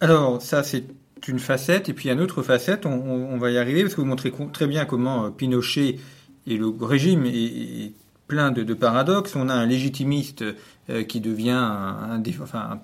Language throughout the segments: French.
Alors, ça, c'est une facette. Et puis, une autre facette, on, va y arriver, parce que vous montrez très bien comment euh, Pinochet et le régime est, plein de, paradoxes. On a un légitimiste euh, qui devient un,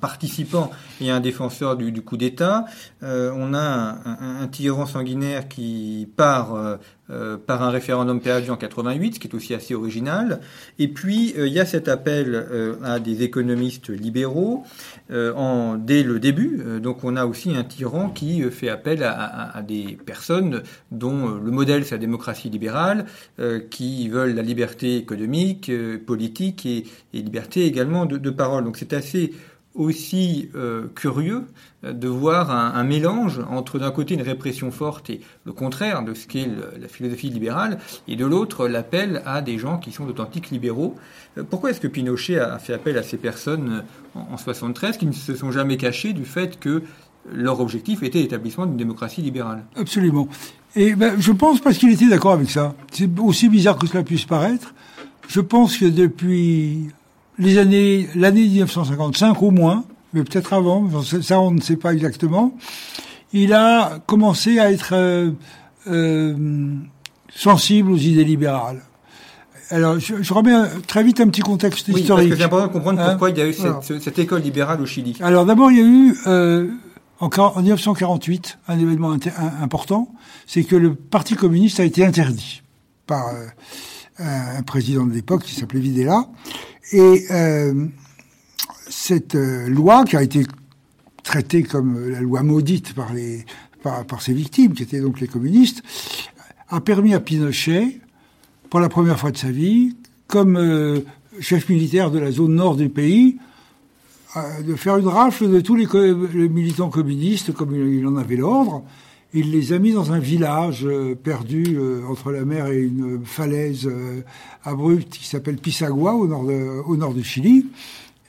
participant et un défenseur du, coup d'État. Euh, on a un, un- tyran sanguinaire qui part euh, par un référendum perdu en 88, ce qui est aussi assez original. Et puis, euh, il y a cet appel euh, à des économistes libéraux en, dès le début. Donc, on a aussi un tyran qui fait appel à, à- à des personnes dont le modèle, c'est la démocratie libérale, qui veulent la liberté économique, politique et, et liberté également de, de parole. Donc, c'est assez aussi euh, curieux euh, de voir un, un mélange entre d'un côté une répression forte et le contraire de ce qu'est la philosophie libérale, et de l'autre l'appel à des gens qui sont d'authentiques libéraux. Euh, Pourquoi est-ce que Pinochet a fait appel à ces personnes euh, en, en 73 qui ne se sont jamais cachées du fait que leur objectif était l'établissement d'une démocratie libérale? Absolument. Et ben, je pense parce qu'il était d'accord avec ça. C'est aussi bizarre que cela puisse paraître. Je pense que depuis les années, l'année 1955 au moins, mais peut-être avant, ça on ne sait pas exactement, il a commencé à être euh, euh, sensible aux idées libérales. Alors, je, je remets très vite un petit contexte Oui, parce historique. que c'est important de comprendre Hein pourquoi il y a eu cette, cette école libérale au Chili. Alors d'abord, il y a eu euh, en, quar- en 1948 un événement un- important, c'est que le Parti communiste a été interdit par euh, un président de l'époque qui s'appelait Videla. Et euh, cette euh, loi qui a été traitée comme euh, la loi maudite par, les, par, ses victimes, qui étaient donc les communistes, a permis à Pinochet, pour la première fois de sa vie, comme euh, chef militaire de la zone nord du pays, de faire une rafle de tous les, militants communistes, comme il en avait l'ordre. Il les a mis dans un village euh, perdu euh, entre la mer et une falaise euh, abrupte qui s'appelle Pisagua, au nord, de- au nord du Chili.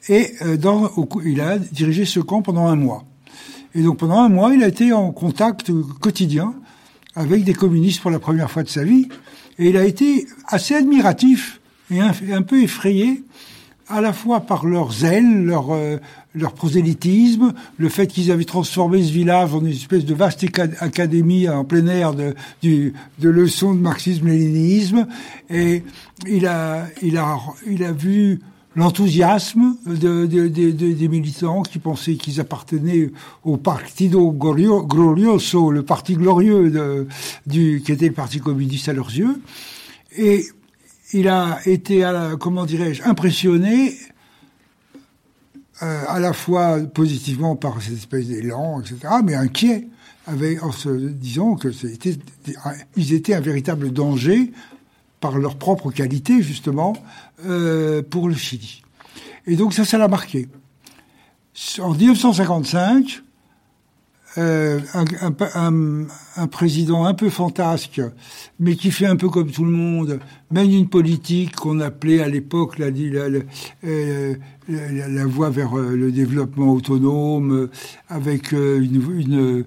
Et dans, il a dirigé ce camp pendant un mois. Et donc pendant un mois, il a été en contact quotidien avec des communistes pour la première fois de sa vie. Et il a été assez admiratif et un, un peu effrayé à la fois par leur zèle, leur, euh, leur prosélytisme, le fait qu'ils avaient transformé ce village en une espèce de vaste académie en plein air de, du, de leçons de marxisme-léninisme. Et il a, il a, il a vu l'enthousiasme de, de- de- de- des militants qui pensaient qu'ils appartenaient au Partido Glorio- Glorioso, le parti glorieux de, du, qui était le parti communiste à leurs yeux. Et il a été, comment dirais-je, impressionné euh, à la fois positivement par cette espèce d'élan, etc., mais inquiet, avec, en se disant que c'était, ils étaient un véritable danger par leur propre qualité, justement, euh, pour le Chili. Et donc ça, ça l'a marqué. En 1955, euh, un, un, un- un président un peu fantasque, mais qui fait un peu comme tout le monde, mène une politique qu'on appelait à l'époque la, la, la, euh, la- voie vers euh, le développement autonome, avec une, une,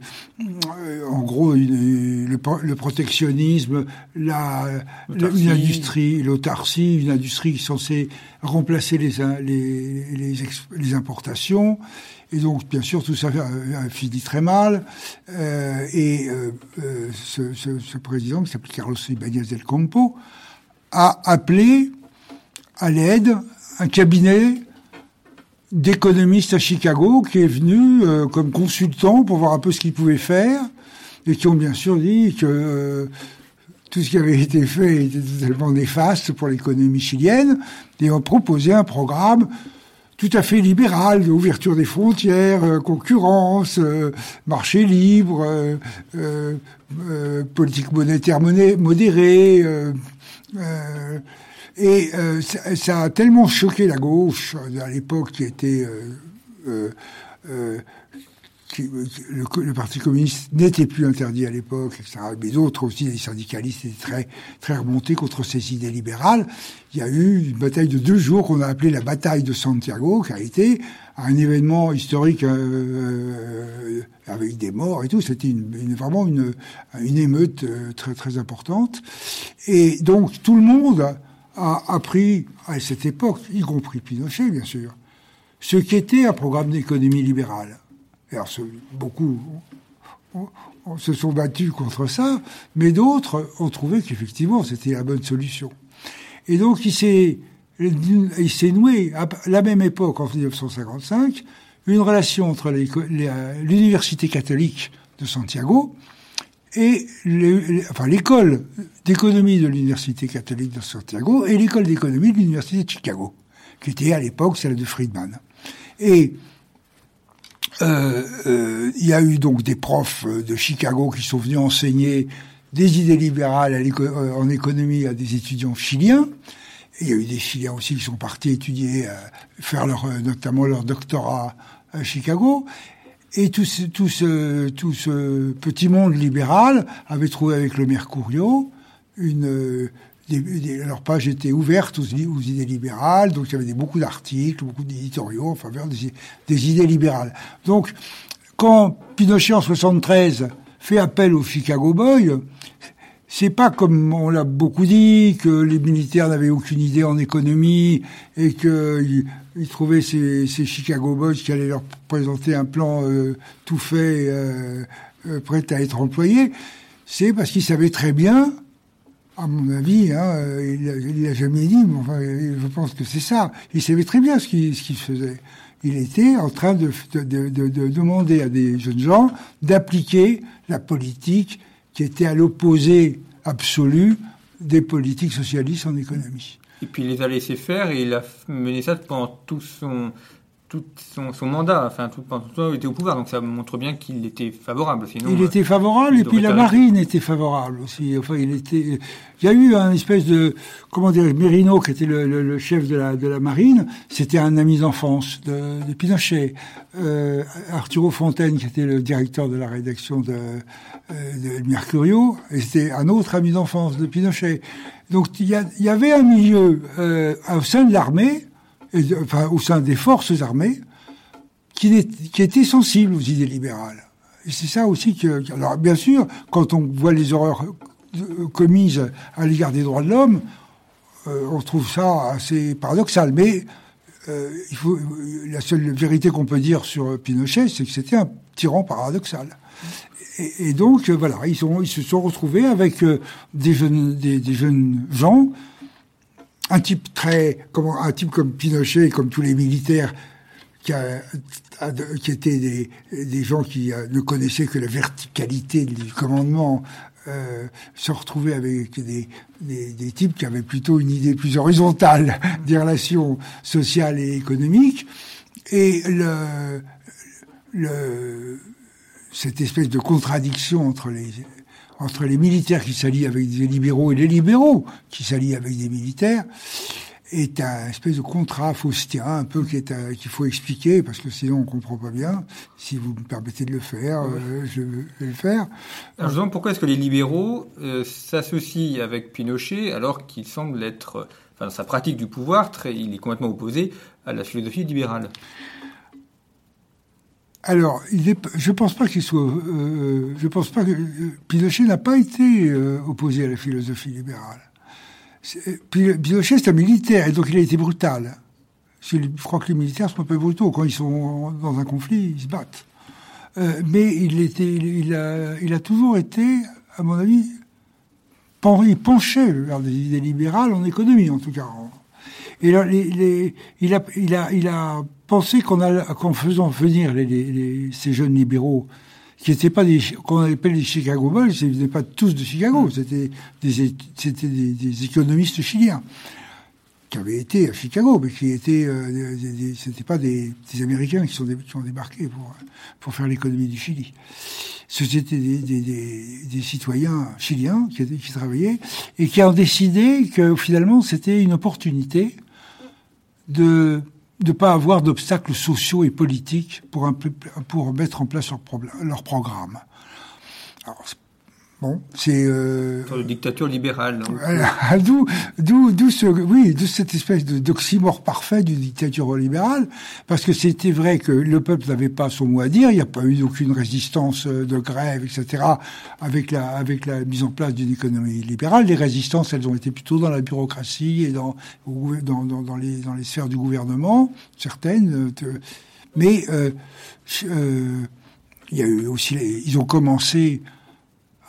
en gros une- le, le protectionnisme, la, la- L'autarcie. une industrie, l'autarcie, une industrie qui est censée remplacer les, les, les, importations. Et donc, bien sûr, tout ça a, fini très mal. Euh, et euh, euh, ce, ce, ce président, qui s'appelle Carlos Ibáñez del Campo, a appelé à l'aide un cabinet d'économistes à Chicago qui est venu euh, comme consultant pour voir un peu ce qu'il pouvait faire et qui ont bien sûr dit que euh, tout ce qui avait été fait était totalement néfaste pour l'économie chilienne et ont proposé un programme tout à fait libéral, d'ouverture des frontières, euh, concurrence, euh, marché libre, euh, politique monétaire moné- modérée. et ça, a tellement choqué la gauche à l'époque qui était euh, euh, euh, le, Parti communiste n'était plus interdit à l'époque. Mais d'autres aussi, les syndicalistes étaient très, très remontés contre ces idées libérales. Il y a eu une bataille de deux jours qu'on a appelée la bataille de Santiago, qui a été un événement historique euh, avec des morts et tout. C'était une, vraiment une, une émeute euh, très, très importante. Et donc tout le monde a appris à cette époque, y compris Pinochet, bien sûr, ce qu'était un programme d'économie libérale. Alors, beaucoup se sont battus contre ça, mais d'autres ont trouvé qu'effectivement c'était la bonne solution. Et donc il s'est, noué à la même époque, en 1955, une relation entre l'université catholique de Santiago et l'école d'économie de l'université catholique de Santiago et l'école d'économie de l'université de Chicago, qui était à l'époque celle de Friedman. Et euh, euh, il y a eu donc des profs euh, de Chicago qui sont venus enseigner des idées libérales en économie à des étudiants chiliens. Il y a eu des Chiliens aussi qui sont partis étudier, faire leur, notamment leur doctorat à Chicago. Et tout ce, tout ce, tout ce petit monde libéral avait trouvé avec le Mercurio une, leur page était ouverte aux, idées libérales, donc il y avait beaucoup d'articles, beaucoup d'éditoriaux en faveur des, idées libérales. Donc, quand Pinochet en 73 fait appel aux Chicago Boys, c'est pas comme on l'a beaucoup dit que les militaires n'avaient aucune idée en économie et qu'ils ils trouvaient ces, Chicago Boys qui allaient leur présenter un plan euh, tout fait, euh, euh, prêt à être employé. C'est parce qu'ils savaient très bien à mon avis, hein, il l'a jamais dit, mais je pense que c'est ça. Il savait très bien ce qu'il faisait. Il était en train de, de demander à des jeunes gens d'appliquer la politique qui était à l'opposé absolu des politiques socialistes en économie. Et puis il les a laissés faire et il a mené ça pendant tout son, tout son, mandat, enfin tout pendant tout était au pouvoir, donc ça montre bien qu'il était favorable. Sinon, il était favorable, et puis la marine était favorable aussi. Enfin, il était. Il y a eu un espèce de comment dire, Merino qui était le, chef de la de la marine, c'était un ami d'enfance de, de, Pinochet. Euh, Arturo Fontaine qui était le directeur de la rédaction de, euh, de Mercurio, et c'était un autre ami d'enfance de Pinochet. Donc il y, y avait un milieu euh, au sein de l'armée enfin, au sein des forces armées, qui, qui était sensible aux idées libérales. Et c'est ça aussi que... Alors bien sûr, quand on voit les horreurs commises à l'égard des droits de l'homme, euh, on trouve ça assez paradoxal. Mais euh, il faut, la seule vérité qu'on peut dire sur Pinochet, c'est que c'était un tyran paradoxal. Et, donc, voilà, ils, sont, ils se sont retrouvés avec euh, des, jeunes, des, des jeunes gens un type très, comment, un type comme Pinochet, comme tous les militaires, qui, a, qui étaient des, des, gens qui euh, ne connaissaient que la verticalité du commandement, euh, se retrouver avec des, des, des, types qui avaient plutôt une idée plus horizontale des relations sociales et économiques. Et le, le, cette espèce de contradiction entre les, entre les militaires qui s'allient avec des libéraux et les libéraux qui s'allient avec des militaires est un espèce de contrat faustien, un peu qu'il faut expliquer, parce que sinon on comprend pas bien. Si vous me permettez de le faire, euh, je vais le faire. Alors, je pourquoi est-ce que les libéraux euh, s'associent avec Pinochet alors qu'il semble être, enfin, dans sa pratique du pouvoir, très, il est complètement opposé à la philosophie libérale? Alors, il est, je pense pas qu'il soit. Euh, je pense pas que Pinochet n'a pas été euh, opposé à la philosophie libérale. Pinochet c'est un militaire et donc il a été brutal. Je crois que les militaires sont un peu brutaux quand ils sont dans un conflit, ils se battent. Euh, mais il était, il a, il a toujours été, à mon avis, il penchait vers des idées libérales en économie en tout cas. Et là, les, il a, il a, il a pensez qu'en faisant venir ces jeunes libéraux, qui n'étaient pas des, qu'on appelle les Chicago Boys, ils n'étaient pas tous de Chicago, c'était des, c'était des, économistes chiliens qui avaient été à Chicago, mais qui étaient, euh, c'était pas des, Américains qui sont qui ont débarqué pour pour faire l'économie du Chili. C'était des, citoyens chiliens qui, qui travaillaient et qui ont décidé que finalement c'était une opportunité de de pas avoir d'obstacles sociaux et politiques pour, un, pour mettre en place leur, leur programme. Bon, c'est euh, une dictature libérale. D'où, d'où, d'où ce, oui, de cette espèce d'oxymore parfait d'une dictature libérale, parce que c'était vrai que le peuple n'avait pas son mot à dire. Il n'y a pas eu aucune résistance euh, de grève, etc. Avec la avec la mise en place d'une économie libérale, les résistances, elles ont été plutôt dans la bureaucratie et dans dans dans, dans les dans les sphères du gouvernement, certaines. Euh, mais euh, euh, il y a eu aussi, ils ont commencé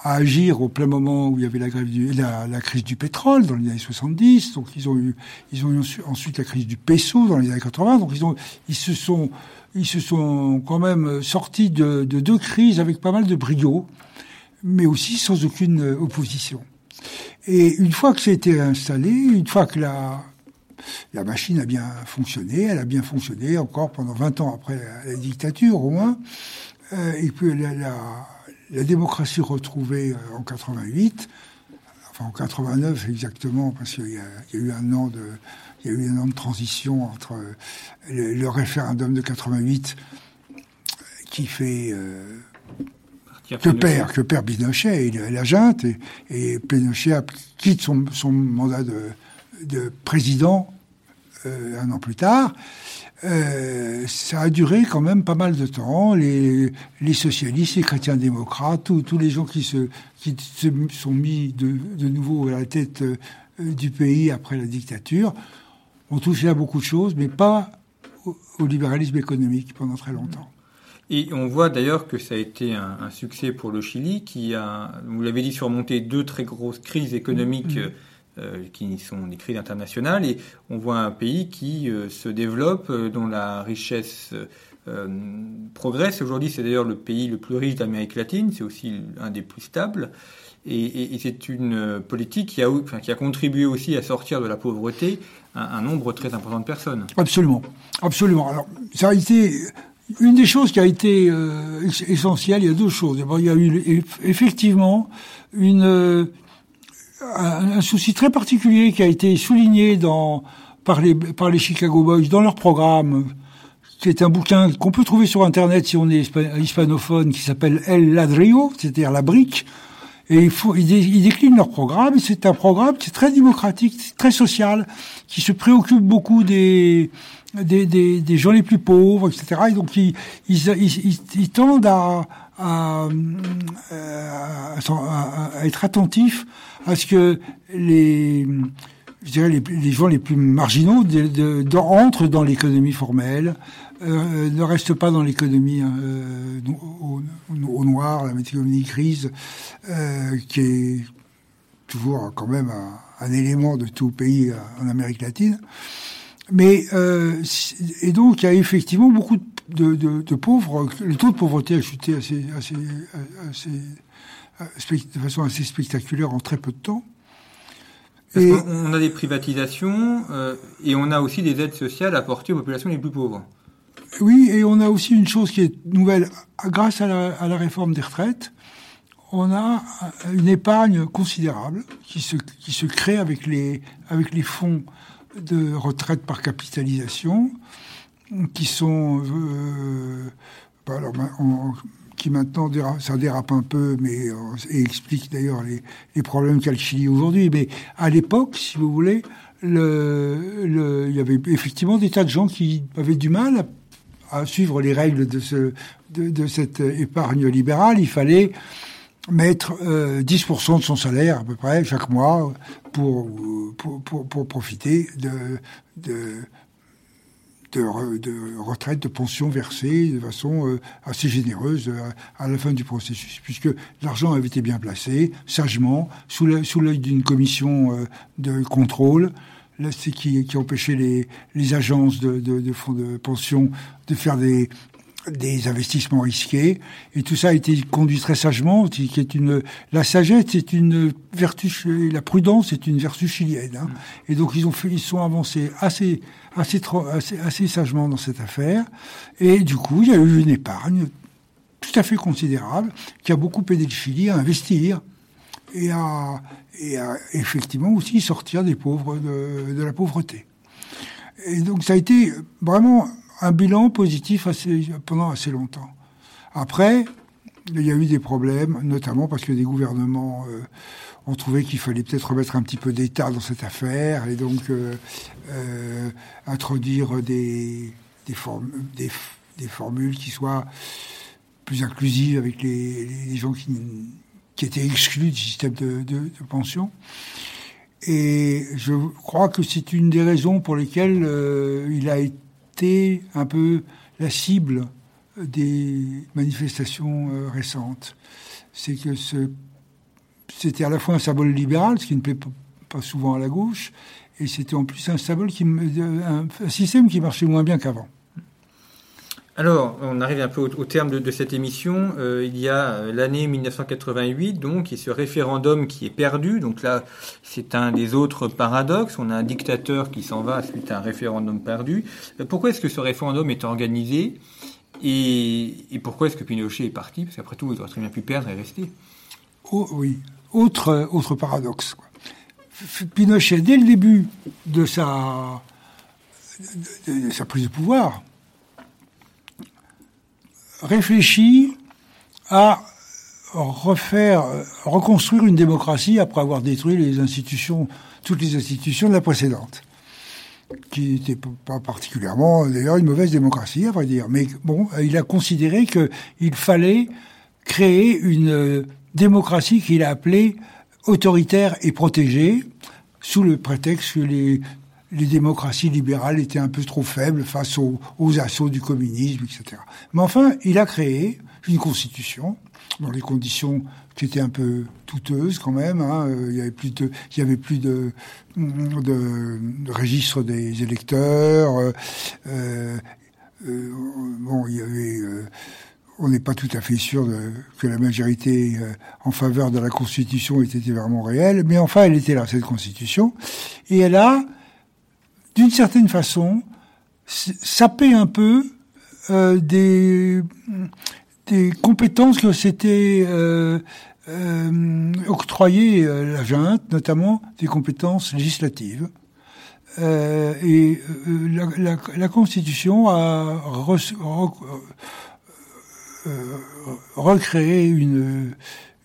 à agir au plein moment où il y avait la, grève la, crise du pétrole dans les années 70. Donc ils ont eu, ils ont eu ensuite la crise du peso dans les années 80. Donc ils ont, ils se sont, ils se sont quand même sortis de, de deux crises avec pas mal de brio, mais aussi sans aucune opposition. Et une fois que ça a été installé, une fois que la, la machine a bien fonctionné, elle a bien fonctionné encore pendant 20 ans après la, dictature au moins, euh, et puis la, la la démocratie retrouvée euh, en 88, enfin en 89 exactement, parce qu'il y, a eu un an de, il y a eu un an de transition entre euh, le, référendum de 88 qui fait euh, que perd que perd Pinochet et la junte et, Pinochet quitte son, son mandat de, de président un an plus tard euh, ça a duré quand même pas mal de temps. Les, les socialistes, les chrétiens démocrates, tous, les gens qui se, qui se sont mis de, de nouveau à la tête euh, du pays après la dictature ont touché à beaucoup de choses, mais pas au, libéralisme économique pendant très longtemps. Et on voit d'ailleurs que ça a été un, un, succès pour le Chili, qui a, vous l'avez dit, surmonté deux très grosses crises économiques. Mm-hmm. Euh, qui sont des crises internationales, et on voit un pays qui euh, se développe, euh, dont la richesse progresse. Aujourd'hui, c'est d'ailleurs le pays le plus riche d'Amérique latine, c'est aussi un des plus stables. Et, c'est une politique qui a, qui a contribué aussi à sortir de la pauvreté un, nombre très important de personnes. Absolument, absolument. Alors, ça a été une des choses qui a été essentielle. Il y a deux choses. D'abord, il y a eu effectivement une un, souci très particulier qui a été souligné dans, par, les, par les Chicago Boys dans leur programme, qui est un bouquin qu'on peut trouver sur Internet si on est hispanophone, qui s'appelle El Ladrillo, c'est-à-dire la brique. Et il faut, ils, déclinent leur programme. C'est un programme qui est très démocratique, très social, qui se préoccupe beaucoup des, des, des, des gens les plus pauvres, etc. Et donc ils, ils, ils tendent à, à, à, être attentifs à ce que les, je dirais les, gens les plus marginaux de, entrent dans l'économie formelle, euh, ne restent pas dans l'économie euh, au, noir, la économie grise, euh, qui est toujours quand même un, un, élément de tout pays en Amérique latine. Mais euh, et donc il y a effectivement beaucoup de, de, de, pauvres. Le taux de pauvreté a chuté assez, assez, assez de façon assez spectaculaire en très peu de temps. Et... On a des privatisations euh, et on a aussi des aides sociales apportées aux populations les plus pauvres. Oui, et on a aussi une chose qui est nouvelle. Grâce à la, à la réforme des retraites, on a une épargne considérable qui se, qui se crée avec les, avec les fonds de retraite par capitalisation, qui sont... Euh, bah alors, qui maintenant ça dérape un peu, mais euh, et explique d'ailleurs les, problèmes qu'a le Chili aujourd'hui. Mais à l'époque, si vous voulez, le, le, il y avait effectivement des tas de gens qui avaient du mal à, suivre les règles de, ce, de, cette épargne libérale. Il fallait mettre euh, 10% de son salaire à peu près chaque mois pour, pour, pour, profiter de de, de, retraite, de pension versée de façon euh, assez généreuse euh, à la fin du processus, puisque l'argent avait été bien placé, sagement, sous l'œil d'une commission euh, de contrôle, là, qui, qui empêchait les, les agences de, de, de fonds de pension de faire des, des investissements risqués. Et tout ça a été conduit très sagement qui est une la sagesse c'est une vertu la prudence est une vertu chilienne hein. et donc ils ont fait ils sont avancés assez assez, assez assez sagement dans cette affaire. Et du coup il y a eu une épargne tout à fait considérable qui a beaucoup aidé le Chili à investir et à, et à effectivement aussi sortir des pauvres de, de la pauvreté. Et donc ça a été vraiment un bilan positif pendant assez longtemps. Après, il y a eu des problèmes, notamment parce que des gouvernements euh, ont trouvé qu'il fallait peut-être remettre un petit peu d'État dans cette affaire et donc euh, euh, introduire des, formules qui soient plus inclusives avec les, gens qui, qui, étaient exclus du système de, de, de, pension. Et je crois que c'est une des raisons pour lesquelles il a été un peu la cible des manifestations euh, récentes. C'est que c'était à la fois un symbole libéral, ce qui ne plaît pas souvent à la gauche, et c'était en plus un symbole qui, un, système qui marchait moins bien qu'avant. Alors, on arrive un peu au, terme de, cette émission. Euh, il y a euh, l'année 1988, donc, et ce référendum qui est perdu. Donc là, c'est un des autres paradoxes. On a un dictateur qui s'en va suite à un référendum perdu. pourquoi est-ce que ce référendum est organisé? Et, pourquoi est-ce que Pinochet est parti? Parce qu'après tout, il aurait très bien pu perdre et rester. Oh, oui. Autre, paradoxe. Pinochet, dès le début de, sa prise de pouvoir, réfléchit à refaire, reconstruire une démocratie après avoir détruit les institutions, toutes les institutions de la précédente qui n'était pas particulièrement, d'ailleurs, une mauvaise démocratie, à vrai dire. Mais bon, il a considéré qu'il fallait créer une démocratie qu'il a appelée autoritaire et protégée, sous le prétexte que les, les démocraties libérales étaient un peu trop faibles face aux, assauts du communisme, etc. Mais enfin, il a créé une constitution dans les conditions qui étaient un peu douteuses quand même. Hein. Il y avait plus de, il y avait plus de, de, registre des électeurs. Euh, euh, bon, il y avait. Euh, on n'est pas tout à fait sûr de, que la majorité euh, en faveur de la Constitution était vraiment réelle, mais enfin, elle était là, cette Constitution, et elle a, d'une certaine façon, sapé un peu des des compétences que s'était euh, euh, octroyées euh, la junte, notamment des compétences législatives. Euh, et euh, la, Constitution a recréé une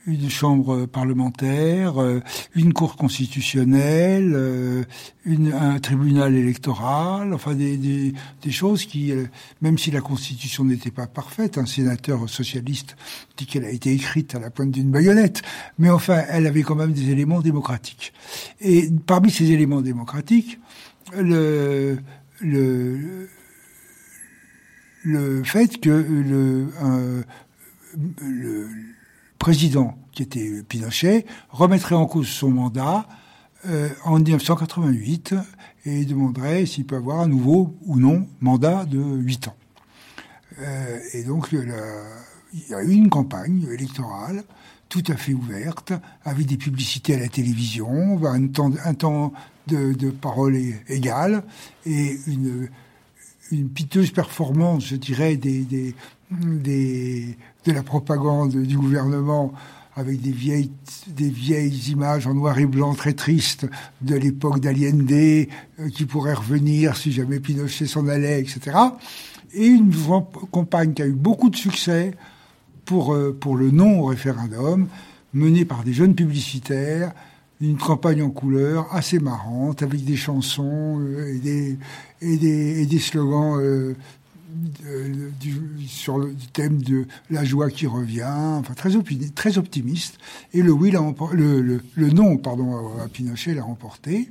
une chambre parlementaire, euh, une cour constitutionnelle, euh, une, un tribunal électoral, enfin des, des, des choses qui, euh, même si la constitution n'était pas parfaite, un sénateur socialiste dit qu'elle a été écrite à la pointe d'une baïonnette, mais enfin elle avait quand même des éléments démocratiques. Et parmi ces éléments démocratiques, le, le, le fait que le, le président, qui était Pinochet, remettrait en cause son mandat euh, en 1988 et demanderait s'il peut avoir un nouveau ou non mandat de 8 ans. Euh, et donc, il y a eu une campagne électorale tout à fait ouverte, avec des publicités à la télévision, un temps, un temps de, parole égal et une, piteuse performance, je dirais, des, de la propagande du gouvernement avec des vieilles, des vieilles images en noir et blanc très tristes de l'époque d'Allende euh, qui pourrait revenir si jamais Pinochet s'en allait, etc. Et une campagne qui a eu beaucoup de succès pour, euh, pour le non au référendum, menée par des jeunes publicitaires, une campagne en couleur assez marrante, avec des chansons euh, et, des, et, des, et des slogans du, sur le thème de la joie qui revient, enfin très, très optimiste. Et le oui, le, le, le, non, pardon, à Pinochet l'a remporté.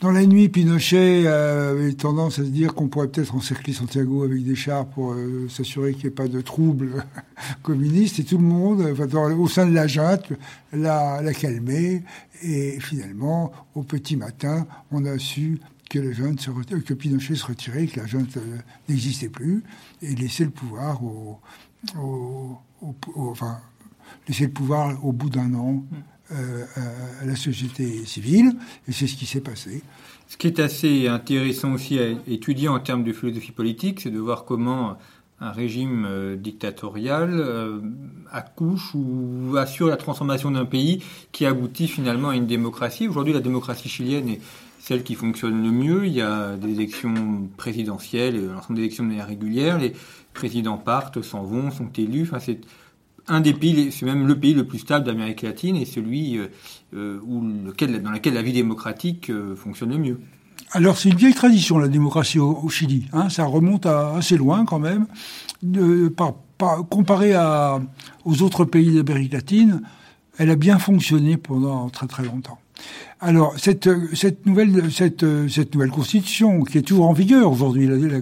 Dans la nuit, Pinochet avait tendance à se dire qu'on pourrait peut-être encercler Santiago avec des chars pour euh, s'assurer qu'il n'y ait pas de troubles communistes. Et tout le monde, enfin, au sein de la junte, l'a calmé. Et finalement, au petit matin, on a su que, la junte se que Pinochet se retirait, que la junte euh, n'existait plus, et laisser le pouvoir au, au, enfin, laisser le pouvoir au bout d'un an euh, à la société civile, et c'est ce qui s'est passé. Ce qui est assez intéressant aussi à étudier en termes de philosophie politique, c'est de voir comment un régime euh, dictatorial euh, accouche ou assure la transformation d'un pays qui aboutit finalement à une démocratie. Aujourd'hui, la démocratie chilienne est celle qui fonctionne le mieux. Il y a des élections présidentielles, l'ensemble des élections de manière régulière. Les présidents partent, s'en vont, sont élus. Enfin, c'est un des pays, c'est même le pays le plus stable d'Amérique latine et celui où lequel, dans lequel la vie démocratique fonctionne le mieux. Alors c'est une vieille tradition la démocratie au, Chili. Hein, ça remonte assez loin quand même. Comparé aux autres pays d'Amérique latine, elle a bien fonctionné pendant très très longtemps. Alors cette, cette nouvelle cette, cette nouvelle constitution qui est toujours en vigueur aujourd'hui, la,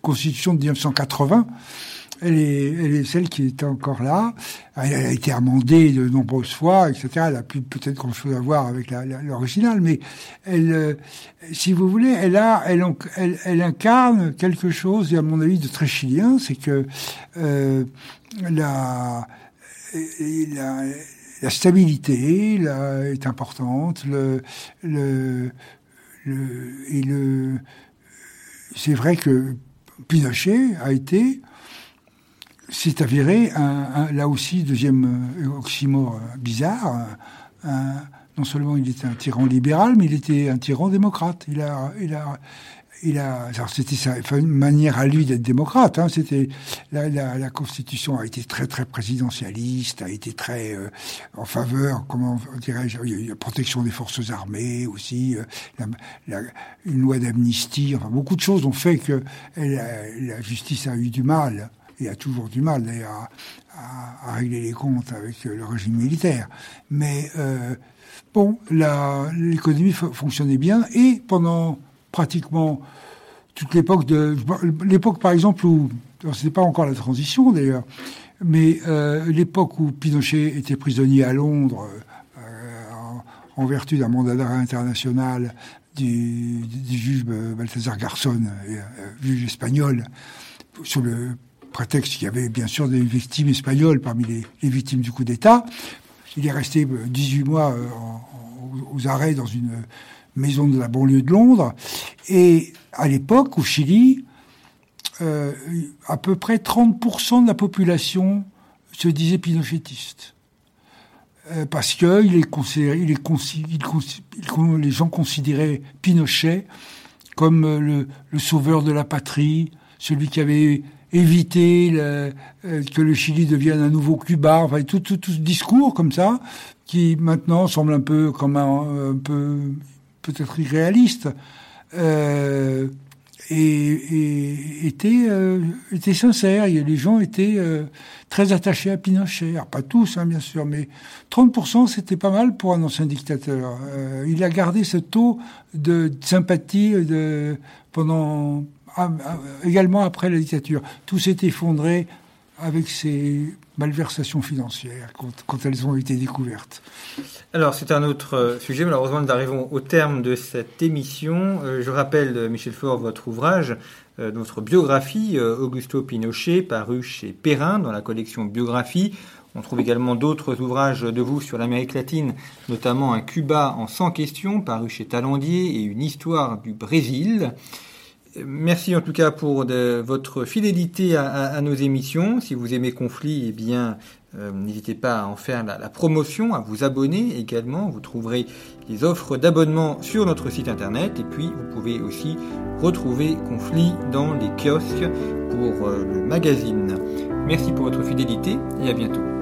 constitution de 1980 elle est, elle est celle qui est encore là. Elle a été amendée de nombreuses fois, etc. Elle a plus peut-être grand-chose à voir avec l'original, mais elle, euh, si vous voulez, elle incarne quelque chose, à mon avis, de très chilien, c'est que euh, la, la, stabilité là, est importante, le, le, le, c'est vrai que Pinochet a été c'est avéré, un, là aussi, deuxième euh, oxymore bizarre, non seulement il était un tyran libéral, mais il était un tyran démocrate. Il a, il a, il a, c'était sa manière à lui d'être démocrate. Hein, c'était la, la, la, Constitution a été très très présidentialiste, a été très euh, en faveur, comment dirais-je, la protection des forces armées aussi, la, une loi d'amnistie. Enfin, beaucoup de choses ont fait que la justice a eu du mal il a toujours du mal d'ailleurs à, régler les comptes avec le régime militaire. Mais euh, bon, l'économie fonctionnait bien et pendant pratiquement toute l'époque de l'époque par exemple où c'était pas encore la transition d'ailleurs, mais euh, l'époque où Pinochet était prisonnier à Londres euh, en, vertu d'un mandat d'arrêt international du, juge Balthazar Garçon, juge espagnol, sur le prétexte qu'il y avait bien sûr des victimes espagnoles parmi les, victimes du coup d'État. Il est resté 18 euh, mois euh, aux arrêts dans une maison de la banlieue de Londres. Et à l'époque, au Chili, euh, à peu près 30% de la population se disait pinochetiste. parce que les gens considéraient Pinochet comme le, le, sauveur de la patrie, celui qui avait éviter euh, que le Chili devienne un nouveau Cuba, enfin tout, tout, tout ce discours comme ça, qui maintenant semble un peu comme un, peu peut-être irréaliste, euh, et, et, était, euh, était sincère. les gens étaient euh, très attachés à Pinochet. pas tous, hein, bien sûr, mais 30%, c'était pas mal pour un ancien dictateur. il a gardé ce taux de sympathie de, pendant ah, ah, également après la dictature. Tout s'est effondré avec ces malversations financières quand, elles ont été découvertes. Alors c'est un autre euh, sujet, malheureusement nous arrivons au terme de cette émission. Euh, je rappelle, euh, Michel Faure, votre ouvrage, notre biographie, Augusto Pinochet, paru chez Perrin dans la collection Biographie. On trouve également d'autres ouvrages de vous sur l'Amérique latine, notamment un Cuba en 100 questions, paru chez Talandier, et une histoire du Brésil. Merci en tout cas pour votre fidélité à, nos émissions. Si vous aimez Conflit, eh bien, euh, n'hésitez pas à en faire la, promotion, à vous abonner également. Vous trouverez les offres d'abonnement sur notre site internet. Et puis, vous pouvez aussi retrouver Conflit dans les kiosques pour euh, le magazine. Merci pour votre fidélité et à bientôt.